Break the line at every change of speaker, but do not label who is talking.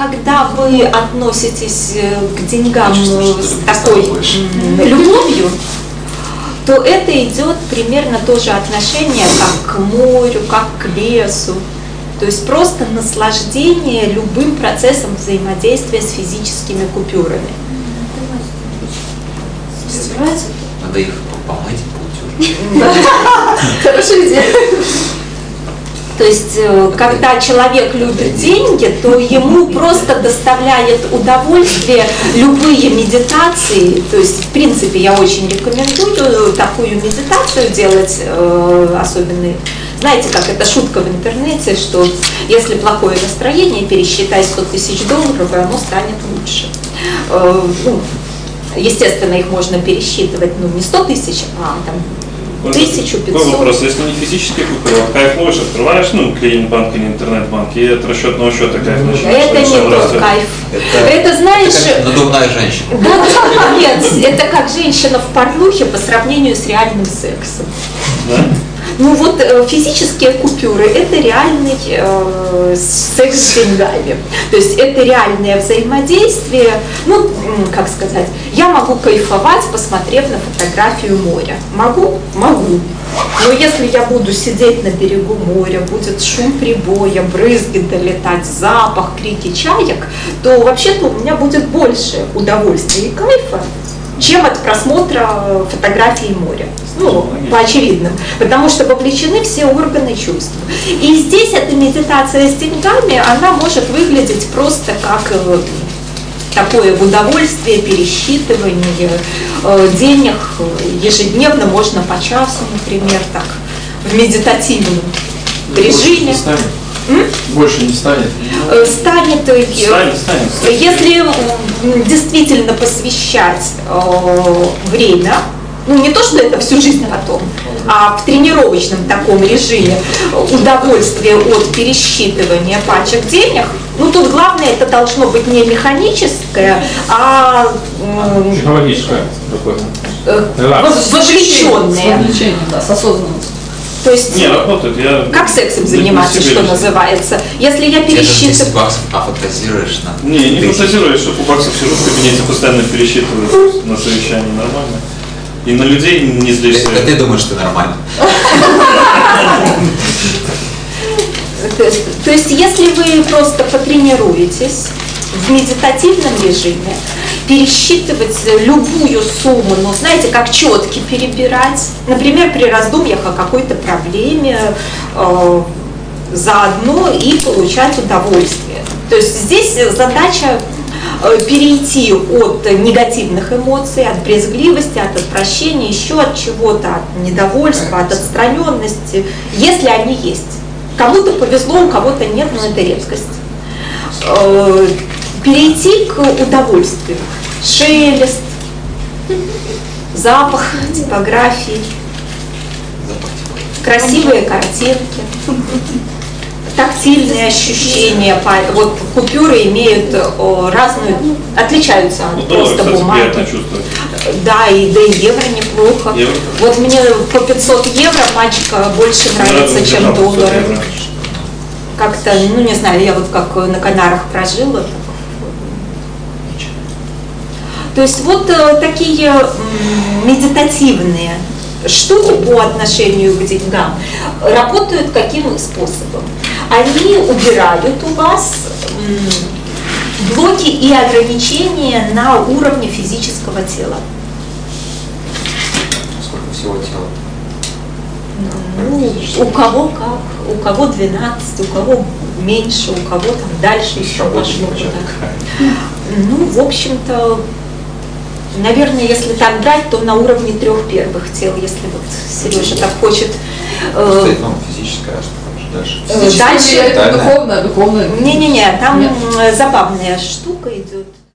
когда вы относитесь э, к деньгам с такой любовью, то это идет примерно то же отношение, как к морю, как к лесу. То есть просто наслаждение любым процессом взаимодействия с физическими купюрами.
Надо их помыть полтюры.
Хорошая идея. То есть, э, когда человек любит деньги, то ему просто доставляет удовольствие любые медитации. То есть, в принципе, я очень рекомендую такую медитацию делать, э, особенно знаете, как это шутка в интернете, что если плохое настроение, пересчитай 100 тысяч долларов, и оно станет лучше. Э, ну, естественно, их можно пересчитывать, ну, не 100 тысяч, а там 1500.
Какой вопрос? Если не физические купюры, а кайф ловишь, открываешь, ну, клиент банк или интернет-банк, и от расчетного счета кайф начинаешь.
Это не тот кайф. Это, это знаешь...
Это надувная женщина.
Да, нет, это как женщина в порнухе по сравнению с реальным сексом.
Да?
Ну вот э, физические купюры – это реальный э, секс с деньгами. То есть это реальное взаимодействие. Ну, как сказать, я могу кайфовать, посмотрев на фотографию моря. Могу? Могу. Но если я буду сидеть на берегу моря, будет шум прибоя, брызги долетать, запах, крики чаек, то вообще-то у меня будет больше удовольствия и кайфа, чем от просмотра фотографии моря. Ну, по очевидным. Потому что вовлечены все органы чувств. И здесь эта медитация с деньгами, она может выглядеть просто как э, такое удовольствие, пересчитывание э, денег ежедневно, можно по часу, например, так, в медитативном режиме.
Больше не станет?
Э, станет, станет, станет. Если действительно посвящать время ну не то, что это всю жизнь потом, а в тренировочном таком режиме удовольствие от пересчитывания пачек денег, ну тут главное это должно быть не механическое, а
психологическое
э, вовлеченное.
Да, с осознанностью.
То есть,
не, работает. Я
как сексом заниматься, что называется? Если я пересчитываю... 10
баксов, а фантазируешь на...
Не, не фантазируешь, у баксов сижу в кабинете, постоянно пересчитываю на совещании, нормально. И на людей не злишься.
Это ты думаешь, что нормально.
То есть, если вы просто потренируетесь в медитативном режиме, пересчитывать любую сумму, но знаете, как четки перебирать, например, при раздумьях о какой-то проблеме, э, заодно и получать удовольствие. То есть здесь задача перейти от негативных эмоций, от брезгливости, от отвращения, еще от чего-то, от недовольства, от отстраненности, если они есть. Кому-то повезло, у кого-то нет, но это редкость. Э, перейти к удовольствию. Шелест, запах типографии, красивые картинки тактильные ощущения. Вот купюры имеют разную, отличаются от ну, просто бумаги. Да, и да и евро неплохо. Евро. Вот мне по 500 евро пачка больше нравится, чем доллары. Как-то, ну не знаю, я вот как на Канарах прожила. То есть вот э, такие медитативные штуки по отношению к деньгам работают каким способом? Они убирают у вас блоки и ограничения на уровне физического тела.
Сколько всего тела?
Ну, у кого как, у кого 12, у кого меньше, у кого там дальше еще пошло. Ну, в общем-то, Наверное, если так брать, то на уровне трех первых тел, если вот Сережа так хочет.
Э, ну, физическое, а что дальше?
Э,
духовное, духовное.
Не-не-не, там Нет. забавная штука идет.